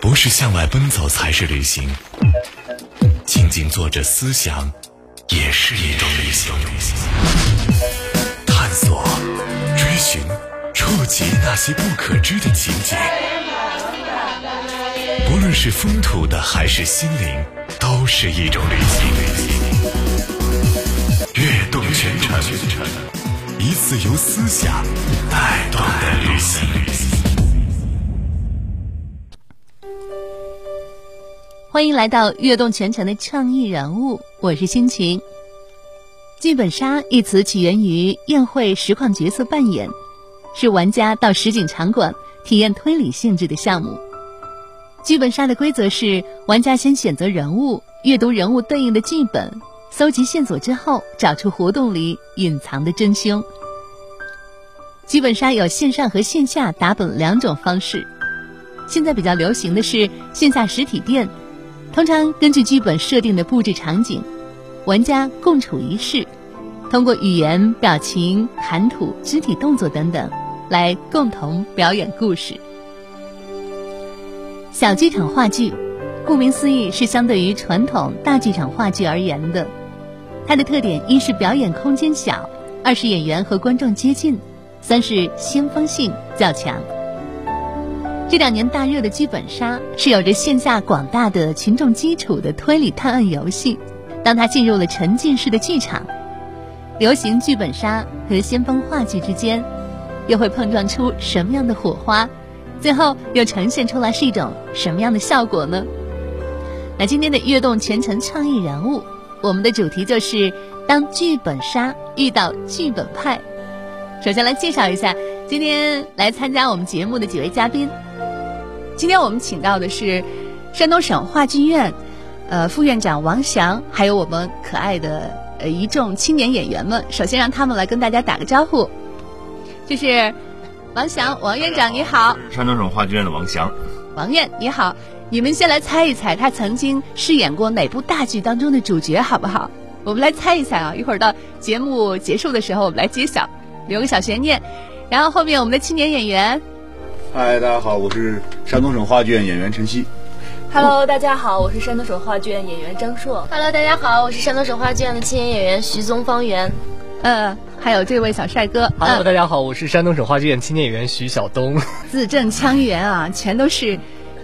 不是向外奔走才是旅行，静静坐着思想也是一种旅行。探索、追寻、触及那些不可知的情景，不论是风土的还是心灵，都是一种旅行。悦动全程，一次由思想带动的旅行。欢迎来到跃动全程的创意人物，我是心情。剧本杀一词起源于宴会实况角色扮演，是玩家到实景场馆体验推理性质的项目。剧本杀的规则是，玩家先选择人物，阅读人物对应的剧本，搜集线索之后，找出活动里隐藏的真凶。剧本杀有线上和线下打本两种方式，现在比较流行的是线下实体店。通常根据剧本设定的布置场景，玩家共处一室，通过语言、表情、谈吐、肢体动作等等，来共同表演故事。小剧场话剧，顾名思义是相对于传统大剧场话剧而言的。它的特点一是表演空间小，二是演员和观众接近，三是先锋性较强。这两年大热的剧本杀是有着线下广大的群众基础的推理探案游戏。当它进入了沉浸式的剧场，流行剧本杀和先锋话剧之间，又会碰撞出什么样的火花？最后又呈现出来是一种什么样的效果呢？那今天的跃动全程创意人物，我们的主题就是当剧本杀遇到剧本派。首先来介绍一下今天来参加我们节目的几位嘉宾。今天我们请到的是山东省话剧院，呃，副院长王翔，还有我们可爱的呃一众青年演员们。首先让他们来跟大家打个招呼，就是王翔，王院长你好。山东省话剧院的王翔，王院你好。你们先来猜一猜，他曾经饰演过哪部大剧当中的主角，好不好？我们来猜一猜啊，一会儿到节目结束的时候，我们来揭晓，留个小悬念。然后后面我们的青年演员。嗨，大家好，我是山东省话剧院演员陈曦。Hello，大家好，我是山东省话剧院演员张硕。Hello，大家好，我是山东省话剧院的青年演员徐宗方圆。呃，还有这位小帅哥。Hello，大家好，我是山东省话剧院青年演员徐晓东。字正腔圆啊，全都是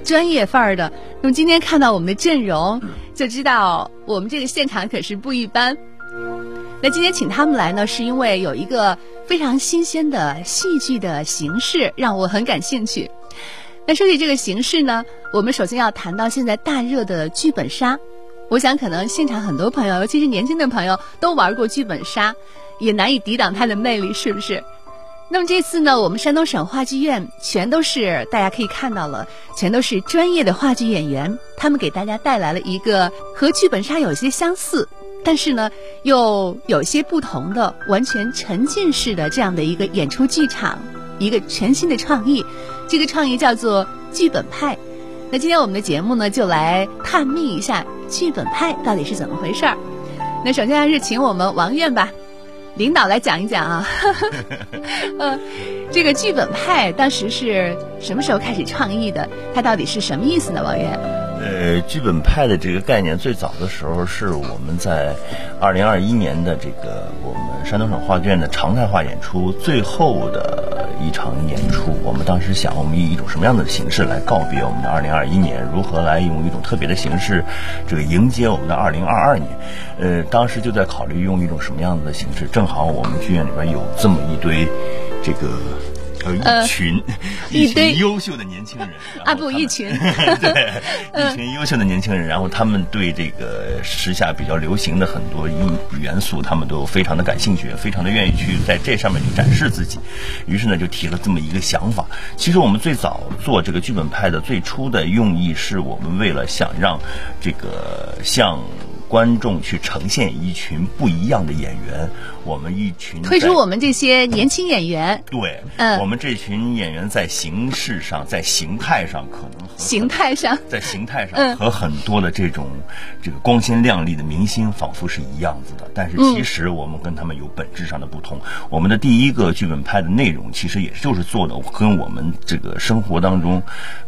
专业范儿的。那么今天看到我们的阵容，就知道我们这个现场可是不一般。那今天请他们来呢，是因为有一个。非常新鲜的戏剧的形式让我很感兴趣。那说起这个形式呢，我们首先要谈到现在大热的剧本杀。我想可能现场很多朋友，尤其是年轻的朋友，都玩过剧本杀，也难以抵挡它的魅力，是不是？那么这次呢，我们山东省话剧院全都是大家可以看到了，全都是专业的话剧演员，他们给大家带来了一个和剧本杀有些相似。但是呢，又有些不同的、完全沉浸式的这样的一个演出剧场，一个全新的创意。这个创意叫做剧本派。那今天我们的节目呢，就来探秘一下剧本派到底是怎么回事儿。那首先还是请我们王院吧，领导来讲一讲啊。呃，这个剧本派当时是什么时候开始创意的？它到底是什么意思呢？王院？呃，剧本派的这个概念最早的时候是我们在二零二一年的这个我们山东省话剧院的常态化演出最后的一场演出。我们当时想，我们以一种什么样的形式来告别我们的二零二一年？如何来用一种特别的形式，这个迎接我们的二零二二年？呃，当时就在考虑用一种什么样的形式。正好我们剧院里边有这么一堆这个。一群 一群优秀的年轻人啊，不，一群 对，一群优秀的年轻人，然后他们对这个时下比较流行的很多音元素，他们都非常的感兴趣，非常的愿意去在这上面去展示自己。于是呢，就提了这么一个想法。其实我们最早做这个剧本派的最初的用意，是我们为了想让这个向观众去呈现一群不一样的演员，我们一群推出我们这些年轻演员，对，嗯。我们这群演员在形式上、在形态上可能和形态上，在形态嗯。上和很多的这种这个光鲜亮丽的明星仿佛是一样子的，但是嗯。其实我们跟他们有本质上的不同。我们的第一个剧本拍的内容，其实也就是做的跟我们这个生活当中，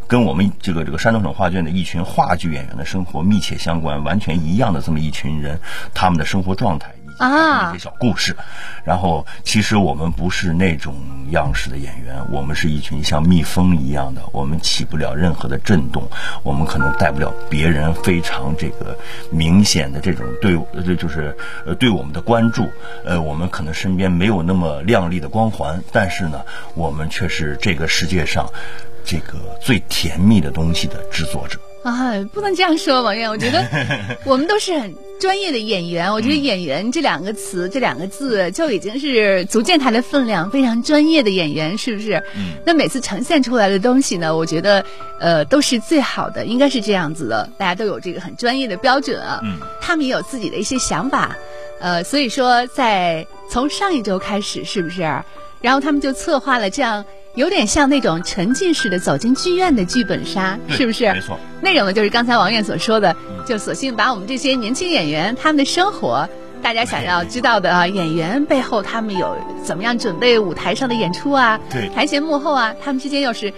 跟我们这个这个山东省画卷的一群话剧演员的生活密切相关、完全一样的这么一群人，他们的生活状态。啊一些小故事，然后其实我们不是那种样式的演员，我们是一群像蜜蜂一样的，我们起不了任何的震动，我们可能带不了别人非常这个明显的这种对，呃，就是呃对我们的关注，呃，我们可能身边没有那么亮丽的光环，但是呢，我们却是这个世界上这个最甜蜜的东西的制作者。啊，不能这样说，王源。我觉得 我们都是很专业的演员。我觉得“演员”这两个词、这两个字就已经是足见他的分量，非常专业的演员，是不是？嗯。那每次呈现出来的东西呢，我觉得呃都是最好的，应该是这样子的。大家都有这个很专业的标准啊。嗯。他们也有自己的一些想法，呃，所以说在从上一周开始，是不是？然后他们就策划了这样。有点像那种沉浸式的走进剧院的剧本杀，是不是？没错。内容呢，就是刚才王院所说的，就索性把我们这些年轻演员他们的生活，大家想要知道的啊，演员背后他们有怎么样准备舞台上的演出啊，对，台前幕后啊，他们之间又是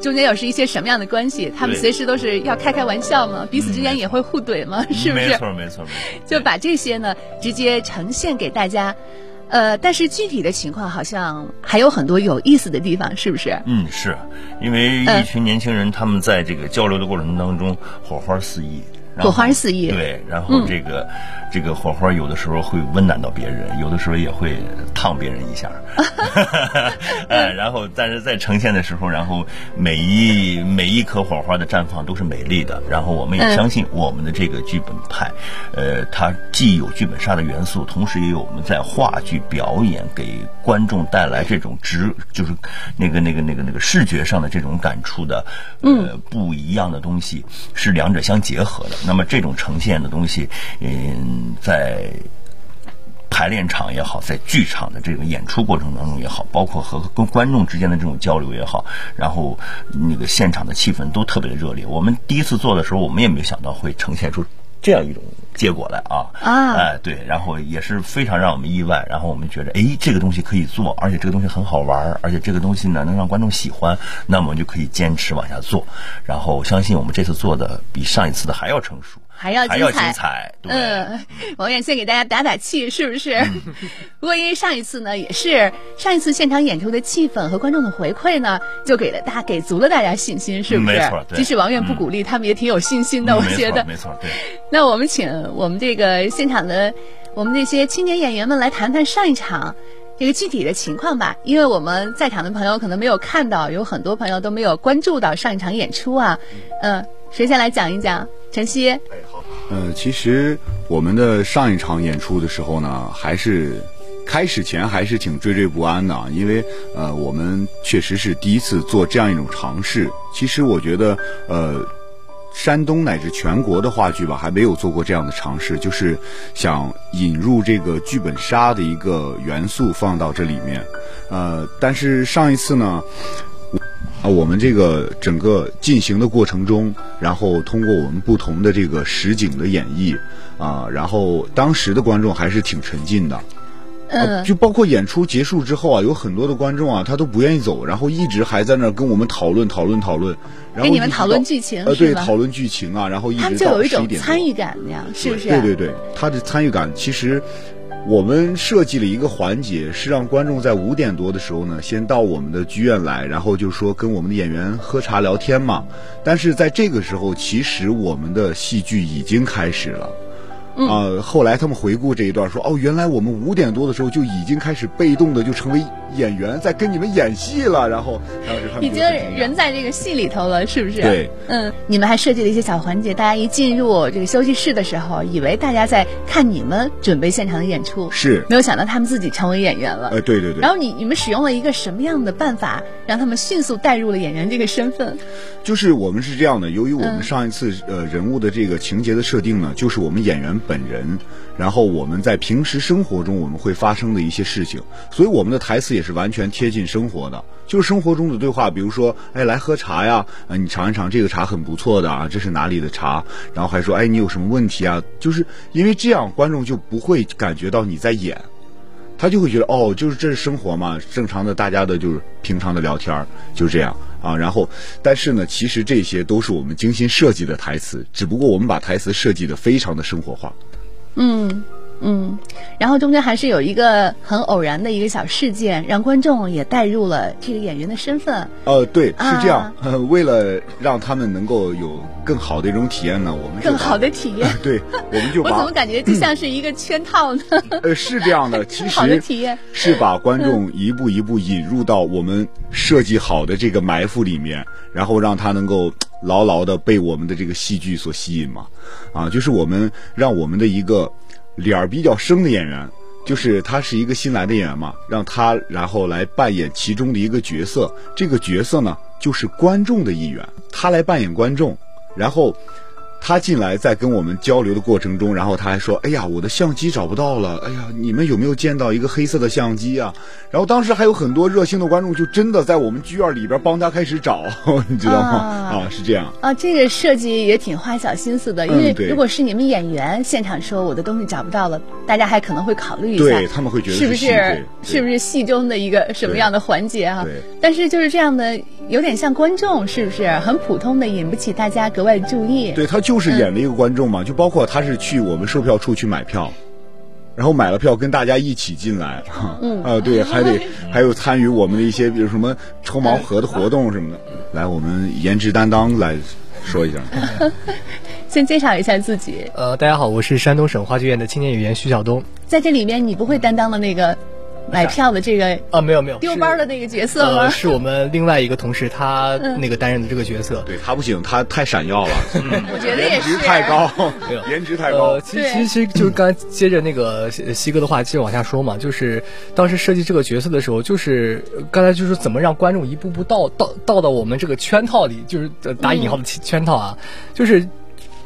中间又是一些什么样的关系？他们随时都是要开开玩笑嘛，彼此之间也会互怼嘛，是不是？没错，没错，没错。就把这些呢直接呈现给大家。呃，但是具体的情况好像还有很多有意思的地方，是不是？嗯，是因为一群年轻人，他们在这个交流的过程当中，火花四溢。火花四溢，对，然后这个、嗯、这个火花有的时候会温暖到别人，有的时候也会烫别人一下，哎，然后但是在呈现的时候，然后每一每一颗火花的绽放都是美丽的，然后我们也相信我们的这个剧本派，嗯、呃，它既有剧本杀的元素，同时也有我们在话剧表演给观众带来这种直就是那个那个那个那个视觉上的这种感触的，呃，嗯、不一样的东西，是两者相结合的。那么这种呈现的东西，嗯，在排练场也好，在剧场的这个演出过程当中也好，包括和跟观众之间的这种交流也好，然后那个现场的气氛都特别的热烈。我们第一次做的时候，我们也没想到会呈现出这样一种结果来啊！啊，哎，对，然后也是非常让我们意外，然后我们觉得，哎，这个东西可以做，而且这个东西很好玩，而且这个东西呢能让观众喜欢，那么我们就可以坚持往下做。然后我相信我们这次做的比上一次的还要成熟。还要还要精彩，嗯，王远先给大家打打气，是不是？不过因为上一次呢，也是上一次现场演出的气氛和观众的回馈呢，就给了大给足了大家信心，是不是？没错，即使王远不鼓励，嗯、他们也挺有信心的，我觉得。没错，对。那我们请我们这个现场的我们那些青年演员们来谈谈上一场这个具体的情况吧，因为我们在场的朋友可能没有看到，有很多朋友都没有关注到上一场演出啊。嗯，谁先来讲一讲？晨曦。哎，好。呃，其实我们的上一场演出的时候呢，还是开始前还是挺惴惴不安的，因为呃，我们确实是第一次做这样一种尝试。其实我觉得，呃，山东乃至全国的话剧吧，还没有做过这样的尝试，就是想引入这个剧本杀的一个元素放到这里面。呃，但是上一次呢。啊，我们这个整个进行的过程中，然后通过我们不同的这个实景的演绎，啊，然后当时的观众还是挺沉浸的，嗯、啊，就包括演出结束之后啊，有很多的观众啊，他都不愿意走，然后一直还在那儿跟我们讨论讨论讨论，然后跟你们讨论剧情，呃，对，讨论剧情啊，然后一直他们就有一种参与感那样，是不是？对对对，他的参与感其实。我们设计了一个环节，是让观众在五点多的时候呢，先到我们的剧院来，然后就说跟我们的演员喝茶聊天嘛。但是在这个时候，其实我们的戏剧已经开始了。呃，后来他们回顾这一段说，哦，原来我们五点多的时候就已经开始被动的就成为演员，在跟你们演戏了。然后当时他们已经人在这个戏里头了，是不是？对，嗯，你们还设计了一些小环节，大家一进入这个休息室的时候，以为大家在看你们准备现场的演出，是没有想到他们自己成为演员了。呃，对对对。然后你你们使用了一个什么样的办法，让他们迅速带入了演员这个身份？就是我们是这样的，由于我们上一次、嗯、呃人物的这个情节的设定呢，就是我们演员本人，然后我们在平时生活中我们会发生的一些事情，所以我们的台词也是完全贴近生活的，就是生活中的对话，比如说，哎，来喝茶呀，啊，你尝一尝这个茶很不错的啊，这是哪里的茶？然后还说，哎，你有什么问题啊？就是因为这样，观众就不会感觉到你在演。他就会觉得哦，就是这是生活嘛，正常的大家的就是平常的聊天儿，就这样啊。然后，但是呢，其实这些都是我们精心设计的台词，只不过我们把台词设计的非常的生活化。嗯。嗯，然后中间还是有一个很偶然的一个小事件，让观众也带入了这个演员的身份。呃，对，是这样。为了让他们能够有更好的一种体验呢，我们更好的体验。对，我们就 我怎么感觉就像是一个圈套呢？呃，是这样的，其实好的体验是把观众一步一步引入到我们设计好的这个埋伏里面，然后让他能够牢牢的被我们的这个戏剧所吸引嘛。啊，就是我们让我们的一个。脸儿比较生的演员，就是他是一个新来的演员嘛，让他然后来扮演其中的一个角色。这个角色呢，就是观众的一员，他来扮演观众，然后。他进来在跟我们交流的过程中，然后他还说：“哎呀，我的相机找不到了！哎呀，你们有没有见到一个黑色的相机啊？”然后当时还有很多热心的观众，就真的在我们剧院里边帮他开始找，你知道吗？啊，是这样啊，这个设计也挺花小心思的。因为如果是你们演员现场说我的东西找不到了，大家还可能会考虑一下，对他们会觉得是不是是不是戏中的一个什么样的环节啊？对。但是就是这样的，有点像观众，是不是很普通的，引不起大家格外注意？对他就是演了一个观。众嘛，就包括他是去我们售票处去买票，然后买了票跟大家一起进来，嗯啊对，还得还有参与我们的一些，比如什么抽盲盒的活动什么的。来，我们颜值担当来说一下，先介绍一下自己。呃，大家好，我是山东省话剧院的青年演员徐晓东。在这里面，你不会担当的那个。买票的这个啊，没有没有丢包的那个角色吗？是我们另外一个同事，他 那个担任的这个角色。对他不行，他太闪耀了，我觉得颜值太高，颜值太高。其实其实就是刚才接着那个西哥的话，接着往下说嘛，就是当时设计这个角色的时候，就是刚才就是怎么让观众一步步到到到到我们这个圈套里，就是打引号的圈套啊，就是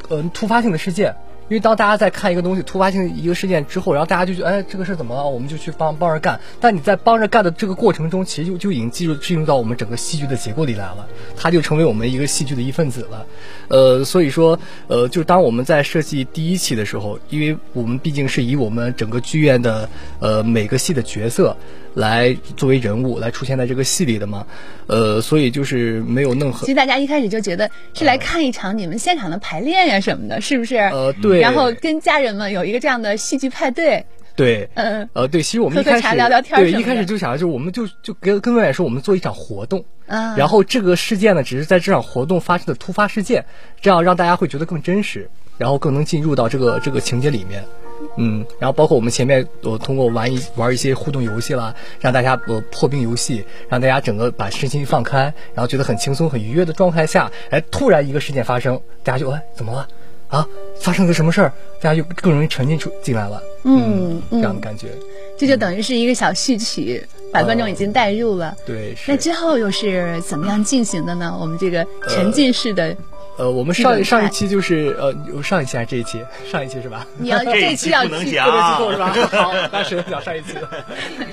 嗯突发性的事件。因为当大家在看一个东西突发性一个事件之后，然后大家就觉得，哎，这个事怎么了？我们就去帮帮着干。但你在帮着干的这个过程中，其实就就已经进入进入到我们整个戏剧的结构里来了，它就成为我们一个戏剧的一份子了。呃，所以说，呃，就当我们在设计第一期的时候，因为我们毕竟是以我们整个剧院的呃每个戏的角色。来作为人物来出现在这个戏里的吗，呃，所以就是没有任何。其实大家一开始就觉得是来看一场你们现场的排练呀什么的，是不是？呃，对。然后跟家人们有一个这样的戏剧派对。对。嗯。呃，对，其实我们一开始聊聊天对，一开始就想着，就我们就就跟跟导演说，我们做一场活动。嗯。然后这个事件呢，只是在这场活动发生的突发事件，这样让大家会觉得更真实，然后更能进入到这个这个情节里面。嗯，然后包括我们前面我通过玩一玩一些互动游戏啦，让大家呃破冰游戏，让大家整个把身心放开，然后觉得很轻松很愉悦的状态下，哎，突然一个事件发生，大家就哎怎么了？啊，发生个什么事儿？大家就更容易沉浸出进来了。嗯，这样的感觉，这就等于是一个小序曲，把观众已经带入了。对，那之后又是怎么样进行的呢？我们这个沉浸式的。呃，我们上上一期就是呃，上一期还是这一期？上一期是吧？你要这一期要不能讲，不能剧透是吧？好，那只能讲上一期。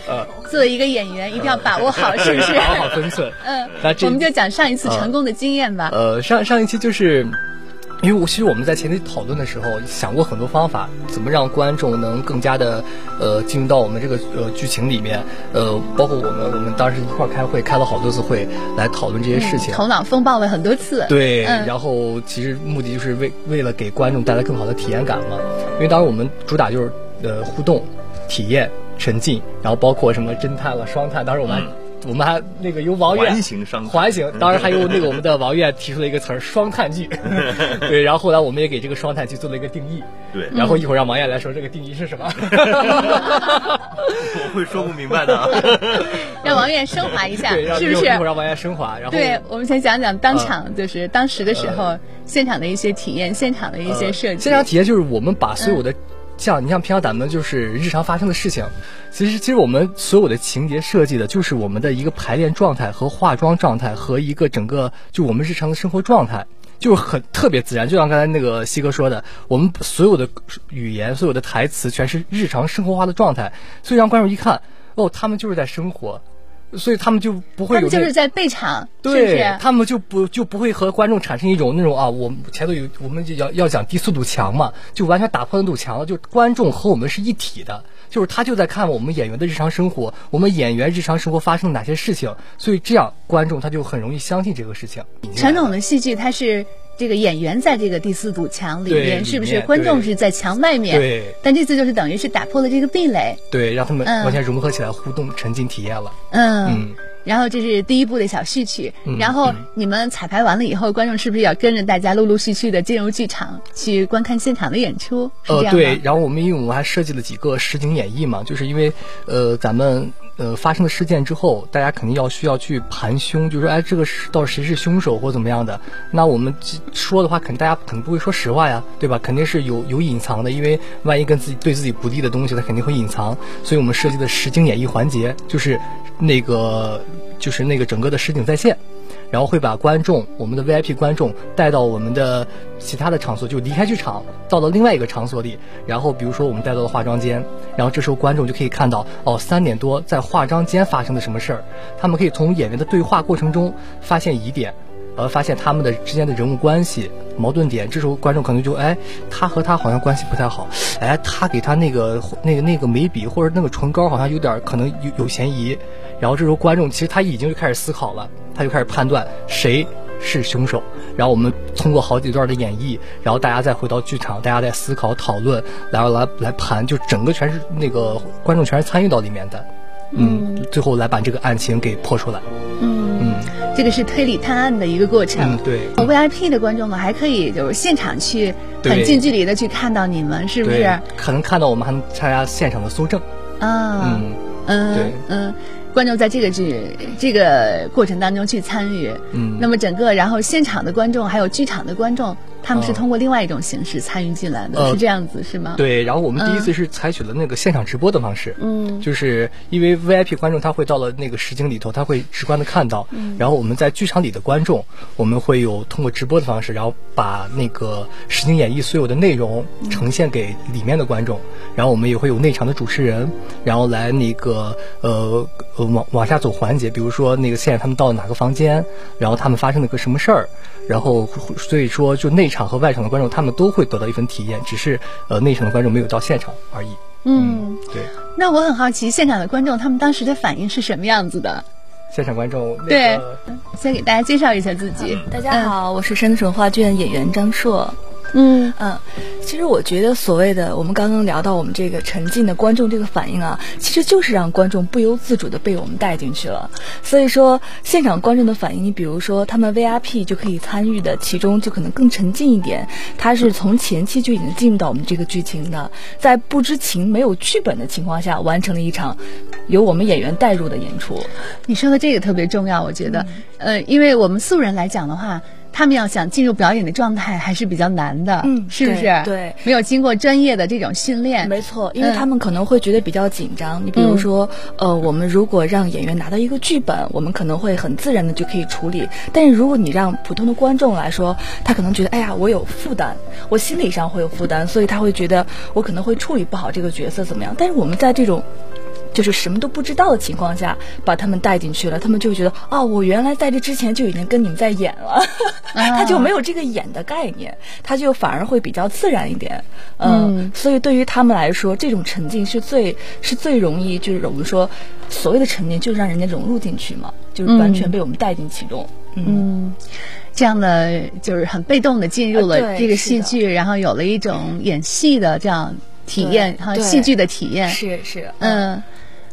呃，作为一个演员，一定要把握好，是不是？把握好分寸。嗯，那我们就讲上一次成功的经验吧。呃，上上一期就是。因为我其实我们在前期讨论的时候想过很多方法，怎么让观众能更加的呃进入到我们这个呃剧情里面，呃，包括我们我们当时一块开会开了好多次会来讨论这些事情，头脑风暴了很多次。对，然后其实目的就是为为了给观众带来更好的体验感嘛。因为当时我们主打就是呃互动、体验、沉浸，然后包括什么侦探了、双探，当时我们。还。我们还那个由王院环形双环形，当然还有那个我们的王院提出了一个词儿“双碳剧 ”，对，然后后来我们也给这个双碳剧做了一个定义，对，然后一会儿让王院来说这个定义是什么，我会说不明白的，啊 让王院升华一下，是不是？一会儿让王院升华，然后对，我们先讲讲当场，就是当时的时候现场的一些体验，现场的一些设计。现场体验就是我们把所有的。像你像平常咱们就是日常发生的事情，其实其实我们所有的情节设计的就是我们的一个排练状态和化妆状态和一个整个就我们日常的生活状态。就是很特别自然，就像刚才那个西哥说的，我们所有的语言、所有的台词全是日常生活化的状态，所以让观众一看，哦，他们就是在生活。所以他们就不会有他们就是在备场，对是？他们就不就不会和观众产生一种那种啊，我们前头有我们就要要讲低速度墙嘛，就完全打破那堵墙了，就观众和我们是一体的，就是他就在看我们演员的日常生活，我们演员日常生活发生了哪些事情，所以这样观众他就很容易相信这个事情。传统的戏剧它是这个演员在这个第四堵墙里对面，是不是？观众是在墙外面。对但这次就是等于是打破了这个壁垒。对，让他们嗯完全融合起来，互动沉浸体验了。嗯。嗯然后这是第一部的小序曲，嗯然后你们彩排完了以后，观众是不是要跟着大家陆陆续续的进入剧场去观看现场的演出？呃，样？对，然后我们因为我们还设计了几个实景演绎嘛，就是因为呃咱们呃发生的事件之后，大家肯定要需要去盘凶，就是说哎这个是到底谁是凶手或怎么样的，那我们说的话，肯定大家肯定不会说实话呀，对吧？肯定是有有隐藏的，因为万一跟自己对自己不利的东西，他肯定会隐藏，所以我们设计的实景演绎环节就是那个就是那个整个的实景再现。然后会把观众，我们的 VIP 观众带到我们的其他的场所，就离开剧场，到了另外一个场所里。然后比如说我们带到了化妆间，然后这时候观众就可以看到，哦，三点多在化妆间发生了什么事儿。他们可以从演员的对话过程中发现疑点，呃，发现他们的之间的人物关系、矛盾点。这时候观众可能就，哎，他和他好像关系不太好，哎，他给他那个那个那个眉笔或者那个唇膏好像有点可能有有嫌疑。然后这时候观众其实他已经就开始思考了，他就开始判断谁是凶手。然后我们通过好几段的演绎，然后大家再回到剧场，大家在思考讨论，然后来来盘，就整个全是那个观众全是参与到里面的，嗯，最后来把这个案情给破出来。嗯，嗯这个是推理探案的一个过程。嗯，对。VIP 的观众们，还可以就是现场去很近距离的去看到你们，是不是？，可能看到我们还能参加现场的搜证。啊，嗯嗯对嗯，观众在这个剧这个过程当中去参与，嗯。那么整个然后现场的观众还有剧场的观众，他们是哦通过另外一种形式参与进来的，呃是这样子是吗？，对，然后我们第一嗯。次是采取了那个现场直播的方式，嗯。就是因为 VIP 观众他会到了那个实景里头，他会直观的看到，嗯。然后我们在剧场里的观众，我们会有通过直播的方式，然后把那个实景演绎所有的内容呈现给里面的观众，然后我们也会有内场的主持人，然后来那个呃呃往往下走环节，比如说那个现在他们到了哪个房间，然后他们发生了个什么事儿，然后所以说就内场和外场的观众他们都会得到一份体验，只是呃内场的观众没有到现场而已。嗯，对。那我很好奇，现场的观众他们当时的反应是什么样子的？现场观众、那个、对先给大家介绍一下自己。大家好，我是山东省话剧演员张硕。嗯嗯，其实我觉得所谓的我们刚刚聊到我们这个沉浸的观众这个反应啊，其实就是让观众不由自主的被我们带进去了。所以说现场观众的反应，你比如说他们 VIP 就可以参与的，其中就可能更沉浸一点。他是从前期就已经进入到我们这个剧情的，在不知情、没有剧本的情况下，完成了一场由我们演员带入的演出。你说的这个特别重要，我觉得，呃，因为我们素人来讲的话。他们要想进入表演的状态还是比较难的，嗯是不是？对对没有经过专业的这种训练，没错，因为嗯他们可能会觉得比较紧张。你比如说，呃，我们如果让演员拿到一个剧本，我们可能会很自然的就可以处理。但是如果你让普通的观众来说，他可能觉得，哎呀，我有负担，我心理上会有负担，所以他会觉得我可能会处理不好这个角色怎么样。但是我们在这种就是什么都不知道的情况下，把他们带进去了，他们就会觉得，哦，我原来在这之前就已经跟你们在演了，他就没有这个演的概念，他就反而会比较自然一点，嗯，嗯。所以对于他们来说，这种沉浸是最是最容易，就是我们说所谓的沉浸，就是让人家融入进去嘛，就是完全被我们带进其中，嗯。嗯，这样的就是很被动的进入呃了这个戏剧，然后有了一种演戏的这样体验哈，戏剧的体验。是是，嗯，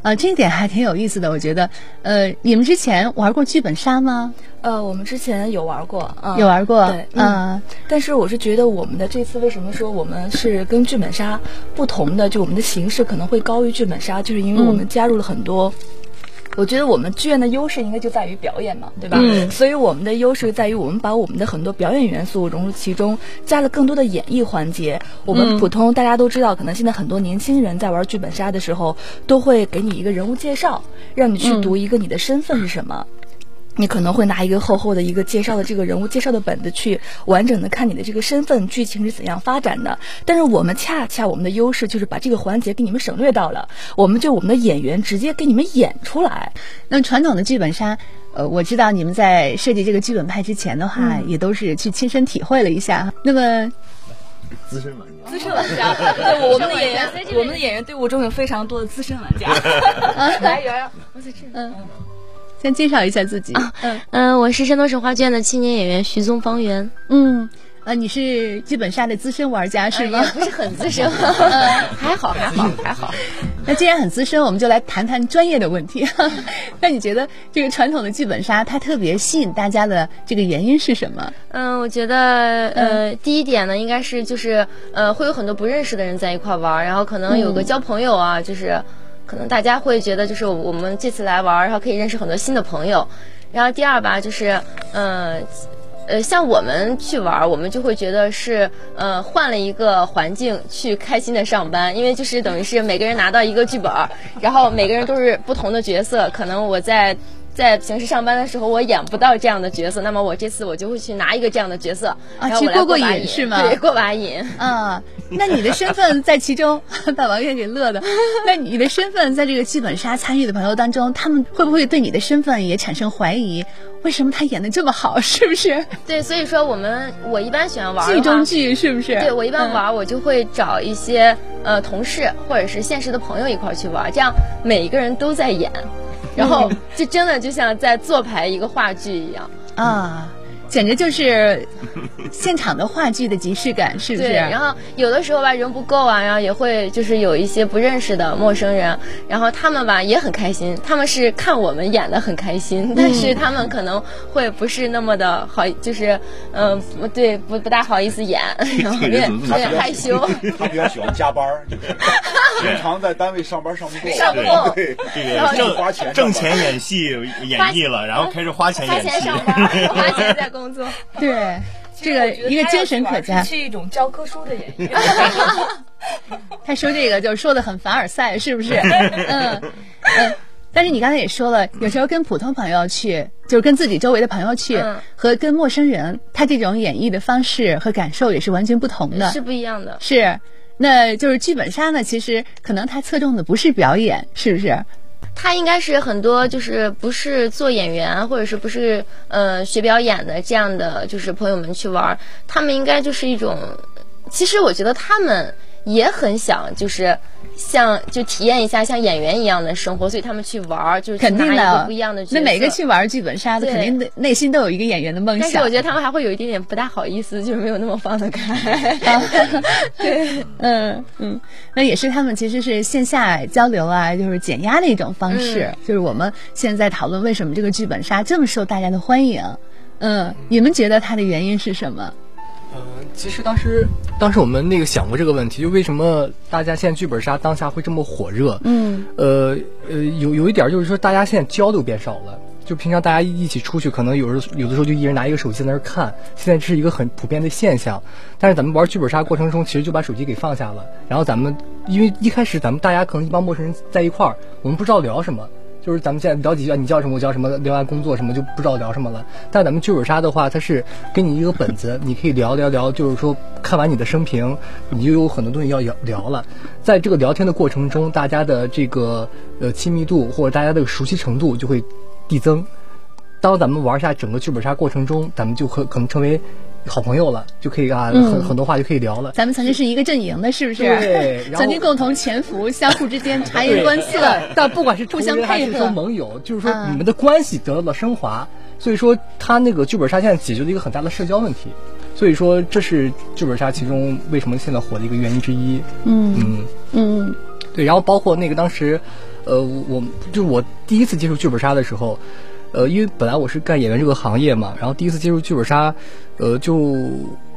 呃，这一点还挺有意思的，我觉得。呃，你们之前玩过剧本杀吗？呃，我们之前有玩过，嗯、有玩过？对，嗯但是我是觉得我们的这次为什么说我们是跟剧本杀不同的，就我们的形式可能会高于剧本杀，就是因为我们加入了很多。我觉得我们剧院的优势应该就在于表演嘛，对吧？嗯所以我们的优势在于我们把我们的很多表演元素融入其中，加了更多的演绎环节。我们普通大家都知道，可能现在很多年轻人在玩剧本杀的时候，都会给你一个人物介绍，让你去读一个你的身份是什么。你可能会拿一个厚厚的一个介绍的这个人物介绍的本子去完整的看你的这个身份剧情是怎样发展的。但是我们恰恰我们的优势就是把这个环节给你们省略到了，我们就我们的演员直接给你们演出来。那传统的剧本杀，呃，我知道你们在设计这个剧本派之前的话，也都是去亲身体会了一下。那么，资深玩家，资深玩家，对我们的演员，我们的演员队伍中有非常多的资深玩家。来，圆圆，我在这。嗯。先介绍一下自己。嗯嗯，我是山东省话剧院的青年演员徐宗方圆。嗯，呃，你是剧本杀的资深玩家是吗？不是很资深，还好还好还好。那既然很资深，我们就来谈谈专业的问题。那你觉得这个传统的剧本杀它特别吸引大家的这个原因是什么？嗯，我觉得呃，第一点呢，应该是就是呃，会有很多不认识的人在一块玩，然后可能有个交朋友啊，就是。可能大家会觉得，就是我们这次来玩，然后可以认识很多新的朋友。然后第二吧，就是，嗯，呃，像我们去玩，我们就会觉得是，呃，换了一个环境去开心的上班，因为就是等于是每个人拿到一个剧本，然后每个人都是不同的角色。可能我在。在平时上班的时候，我演不到这样的角色，那么我这次我就会去拿一个这样的角色，啊，去过过瘾是吗？对，过把瘾。啊，那你的身份在其中，把王月给乐的。那你的身份在这个剧本杀参与的朋友当中，他们会不会对你的身份也产生怀疑？为什么他演的这么好？是不是？对，所以说我们我一般喜欢玩剧中剧，是不是？对我一般玩，我就会找一些呃同事或者是现实的朋友一块去玩，这样每一个人都在演。然后就真的就像在做排一个话剧一样啊。简直就是现场的话剧的即视感，是不是？然后有的时候吧，人不够啊，然后也会就是有一些不认识的陌生人，然后他们吧也很开心，他们是看我们演的很开心，但是他们可能会不是那么的好，就是嗯，对，不不大好意思演，然后有点有点害羞。他比较喜欢加班就是经常在单位上班上不够，上不够，对，这个挣花钱挣钱演戏演绎了，然后开始花钱演戏，花钱在工作对，这个一个精神可嘉，是一种教科书的演绎。他说这个就说的很凡尔赛，是不是？嗯嗯。但是你刚才也说了，有时候跟普通朋友去，就是跟自己周围的朋友去，和跟陌生人，他这种演绎的方式和感受也是完全不同的，是不一样的。是，那就是剧本杀呢，其实可能它侧重的不是表演，是不是？他应该是很多就是不是做演员或者是不是呃学表演的这样的就是朋友们去玩，他们应该就是一种，其实我觉得他们也很想就是。像就体验一下像演员一样的生活，所以他们去玩儿，就是肯定的不一样的。那每个去玩剧本杀的，肯定的内心都有一个演员的梦想。但是我觉得他们还会有一点点不大好意思，就是没有那么放得开。对，嗯嗯，那也是他们其实是线下交流啊，就是减压的一种方式。就是我们现在讨论为什么这个剧本杀这么受大家的欢迎。嗯，你们觉得它的原因是什么？嗯，其实当时，当时我们那个想过这个问题，就为什么大家现在剧本杀当下会这么火热？嗯，呃呃，有有一点就是说，大家现在交流变少了。就平常大家一起出去，可能有时有的时候就一人拿一个手机在那儿看，现在这是一个很普遍的现象。但是咱们玩剧本杀过程中，其实就把手机给放下了。然后咱们因为一开始咱们大家可能一帮陌生人在一块儿，我们不知道聊什么。就是咱们现在聊几句，你叫什么？我叫什么？聊完工作什么就不知道聊什么了。但咱们剧本杀的话，它是给你一个本子，你可以聊聊聊。就是说，看完你的生平，你就有很多东西要聊聊了。在这个聊天的过程中，大家的这个呃亲密度或者大家的熟悉程度就会递增。当咱们玩下整个剧本杀过程中，咱们就可可能成为。好朋友了，就可以啊，很很多话就可以聊了。咱们曾经是一个阵营的，是不是？对，曾经共同潜伏，相互之间察言观色。但不管是互相配合，盟友，就是说你们的关系得到了升华。所以说，他那个剧本杀现在解决了一个很大的社交问题。所以说，这是剧本杀其中为什么现在火的一个原因之一。嗯嗯嗯，对。然后包括那个当时，呃，我就是我第一次接触剧本杀的时候。呃，因为本来我是干演员这个行业嘛，然后第一次接触剧本杀，呃，就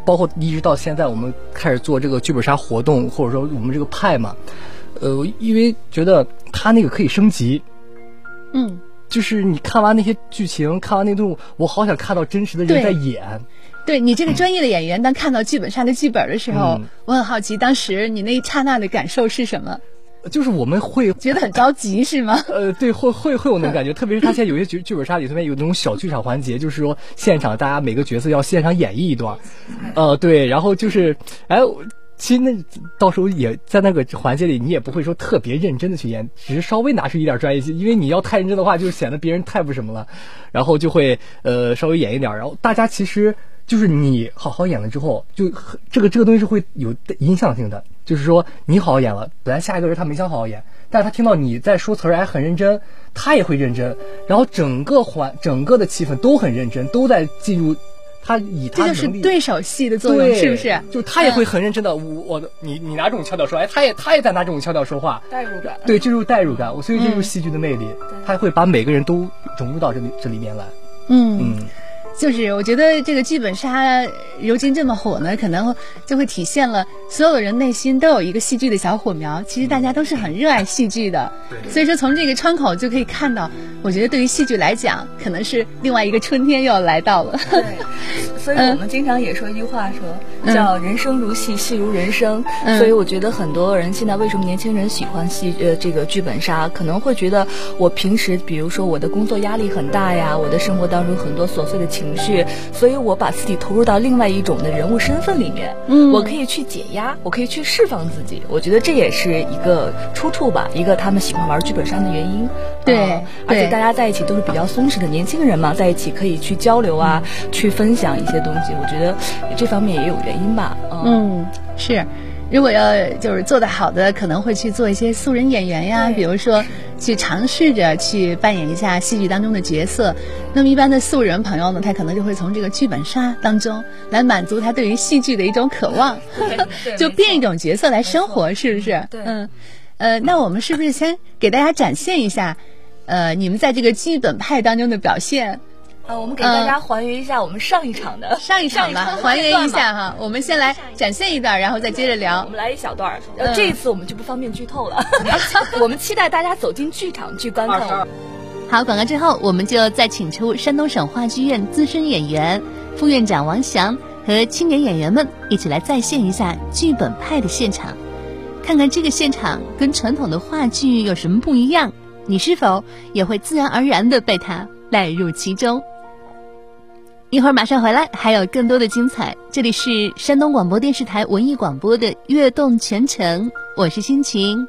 包括一直到现在，我们开始做这个剧本杀活动，或者说我们这个派嘛，呃，因为觉得他那个可以升级，嗯，就是你看完那些剧情，看完那东西，我好想看到真实的人在演。对你这个专业的演员，当看到剧本杀的剧本的时候，我很好奇，当时你那一刹那的感受是什么？就是我们会觉得很着急是吗？呃，对，会会会有那种感觉，特别是他现在有些剧剧本杀里头面有那种小剧场环节，就是说现场大家每个角色要现场演绎一段，呃，对，然后就是，哎，其实那到时候也在那个环节里，你也不会说特别认真的去演，只是稍微拿出一点专业性，因为你要太认真的话，就显得别人太不什么了，然后就会呃稍微演一点，然后大家其实。就是你好好演了之后，就这个这个东西是会有影响性的。就是说你好好演了，本来下一个人他没想好好演，但是他听到你在说词儿还很认真，他也会认真，然后整个环整个的气氛都很认真，都在进入他以他这就是对手戏的作用，是不是？就他也会很认真的，我我的你你拿这种腔调说，哎，他也他也在拿这种腔调说话，代入感，对，进入代入感，我所以这就是戏剧的魅力，他会把每个人都融入到这里这里面来，嗯。嗯。就是我觉得这个剧本杀如今这么火呢，可能就会体现了所有的人内心都有一个戏剧的小火苗。其实大家都是很热爱戏剧的，所以说从这个窗口就可以看到，我觉得对于戏剧来讲，可能是另外一个春天又要来到了。对，所以我们经常也说一句话，说叫“人生如戏，戏如人生”。所以我觉得很多人现在为什么年轻人喜欢戏呃这个剧本杀，可能会觉得我平时比如说我的工作压力很大呀，我的生活当中很多琐碎的情。情绪，所以我把自己投入到另外一种的人物身份里面，嗯，我可以去解压，我可以去释放自己。我觉得这也是一个出处吧，一个他们喜欢玩剧本杀的原因。对，而且大家在一起都是比较松弛的年轻人嘛，在一起可以去交流啊，去分享一些东西。我觉得这方面也有原因吧。嗯，是。如果要就是做得好的，可能会去做一些素人演员呀，比如说去尝试着去扮演一下戏剧当中的角色。那么一般的素人朋友呢，他可能就会从这个剧本杀当中来满足他对于戏剧的一种渴望，就变一种角色来生活，是不是？对。嗯，呃，那我们是不是先给大家展现一下，呃，你们在这个剧本派当中的表现？呃，我们给大家还原一下我们上一场的上一场吧还原一下哈，我们先来展现一段，然后再接着聊。我们来一小段，呃，这一次我们就不方便剧透了，我们期待大家走进剧场去观看。好，广告之后，我们就再请出山东省话剧院资深演员、副院长王翔和青年演员们一起来再现一下剧本派的现场，看看这个现场跟传统的话剧有什么不一样，你是否也会自然而然的被它带入其中？一会儿马上回来，还有更多的精彩。这里是山东广播电视台文艺广播的《悦动全城》，我是心情。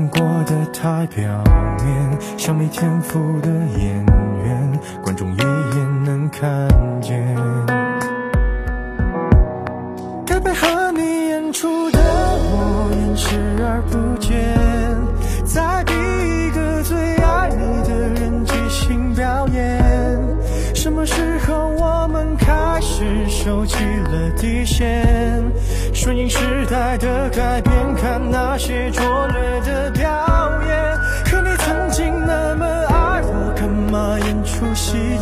活得太表面，像没天赋的演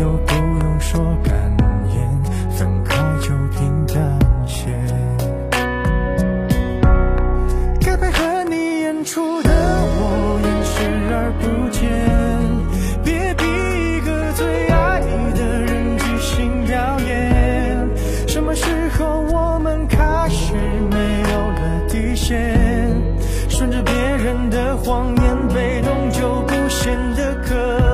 又不用说感言，分开就平淡些。该配合你演出的我演视而不见。别逼一个最爱的人即兴表演。什么时候我们开始没有了底线？顺着别人的谎言，被动就不显得可。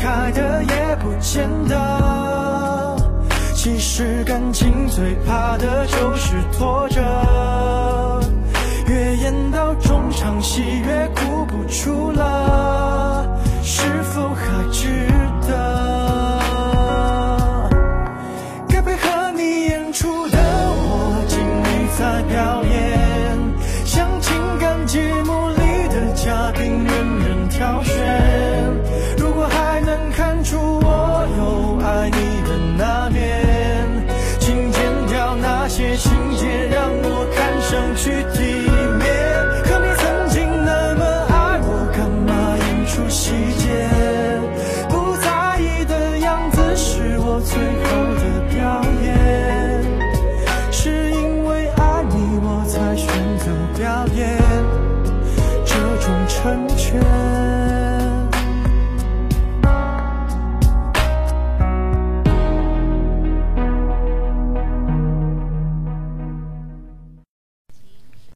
开的也不见得，其实感情最怕的就是拖着，越演到中场戏越哭不出。